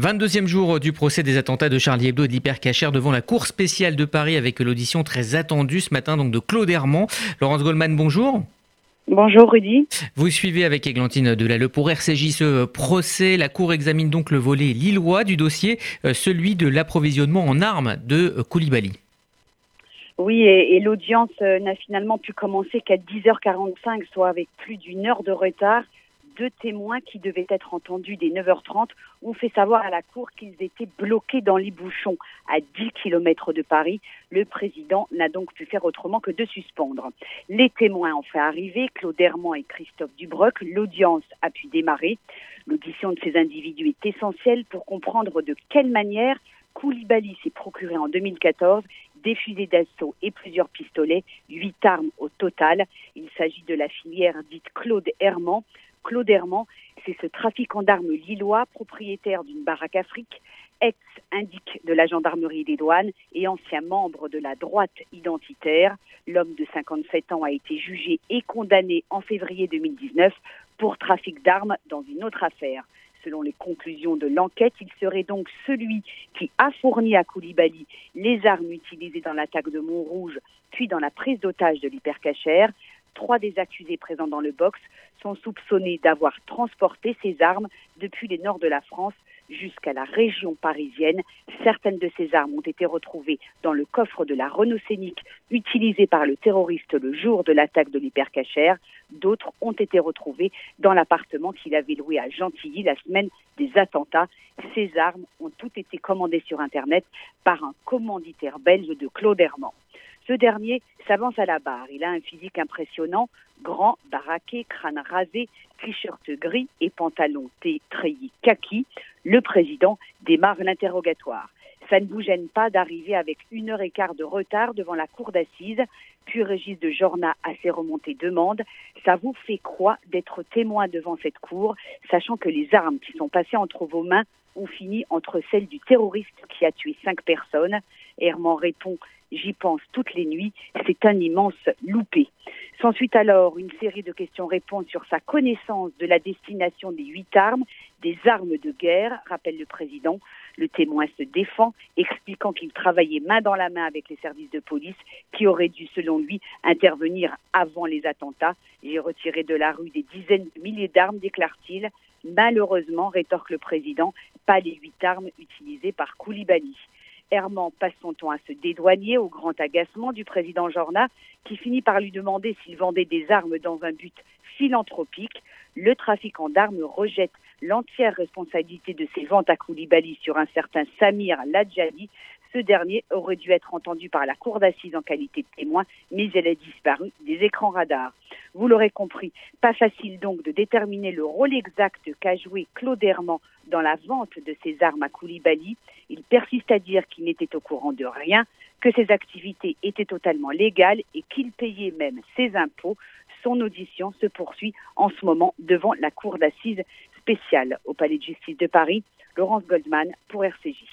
22e jour du procès des attentats de Charlie Hebdo et de l'hypercachère devant la Cour spéciale de Paris avec l'audition très attendue ce matin donc de Claude Hermand. Laurence Goldman, bonjour. Bonjour Rudy. Vous suivez avec Églantine Delalleux pour RCJ ce procès. La Cour examine donc le volet lillois du dossier, euh, celui de l'approvisionnement en armes de Koulibaly. Oui, et, et l'audience euh, n'a finalement pu commencer qu'à 10h45, soit avec plus d'une heure de retard deux témoins qui devaient être entendus dès 9h30 ont fait savoir à la Cour qu'ils étaient bloqués dans les bouchons à 10 km de Paris. Le président n'a donc pu faire autrement que de suspendre. Les témoins ont fait arriver Claude Hermand et Christophe Dubroc. L'audience a pu démarrer. L'audition de ces individus est essentielle pour comprendre de quelle manière Koulibaly s'est procuré en 2014 des fusées d'assaut et plusieurs pistolets, huit armes au total. Il s'agit de la filière dite Claude Hermand, Claude Hermand, c'est ce trafiquant d'armes lillois, propriétaire d'une baraque Afrique, ex-indique de la gendarmerie des douanes et ancien membre de la droite identitaire. L'homme de 57 ans a été jugé et condamné en février 2019 pour trafic d'armes dans une autre affaire. Selon les conclusions de l'enquête, il serait donc celui qui a fourni à Koulibaly les armes utilisées dans l'attaque de Montrouge, puis dans la prise d'otage de l'hypercachère. Trois des accusés présents dans le box sont soupçonnés d'avoir transporté ces armes depuis les nord de la France jusqu'à la région parisienne. Certaines de ces armes ont été retrouvées dans le coffre de la Renault Scénic utilisé par le terroriste le jour de l'attaque de l'hypercachère. D'autres ont été retrouvées dans l'appartement qu'il avait loué à Gentilly la semaine des attentats. Ces armes ont toutes été commandées sur Internet par un commanditaire belge de Claude Hermand. Ce dernier s'avance à la barre. Il a un physique impressionnant, grand, baraqué, crâne rasé, t-shirt gris et pantalon treillis kaki. Le président démarre l'interrogatoire. Ça ne vous gêne pas d'arriver avec une heure et quart de retard devant la cour d'assises, puis Régis de Jorna à ses remontées demande. Ça vous fait quoi d'être témoin devant cette cour, sachant que les armes qui sont passées entre vos mains ont fini entre celles du terroriste qui a tué cinq personnes Herman répond J'y pense toutes les nuits, c'est un immense loupé. S'ensuit alors une série de questions-réponses sur sa connaissance de la destination des huit armes, des armes de guerre, rappelle le président. Le témoin se défend, expliquant qu'il travaillait main dans la main avec les services de police qui auraient dû, selon lui, intervenir avant les attentats. J'ai retiré de la rue des dizaines de milliers d'armes, déclare-t-il. Malheureusement, rétorque le président, pas les huit armes utilisées par Koulibaly. Herman passe son temps à se dédouaner au grand agacement du président Jorna, qui finit par lui demander s'il vendait des armes dans un but philanthropique. Le trafiquant d'armes rejette l'entière responsabilité de ses ventes à Koulibaly sur un certain Samir Ladjali. Ce dernier aurait dû être entendu par la cour d'assises en qualité de témoin, mais elle a disparu des écrans radars. Vous l'aurez compris, pas facile donc de déterminer le rôle exact qu'a joué Claude Herman dans la vente de ses armes à Koulibaly. Il persiste à dire qu'il n'était au courant de rien, que ses activités étaient totalement légales et qu'il payait même ses impôts. Son audition se poursuit en ce moment devant la cour d'assises spéciale au Palais de justice de Paris. Laurence Goldman pour RCJ.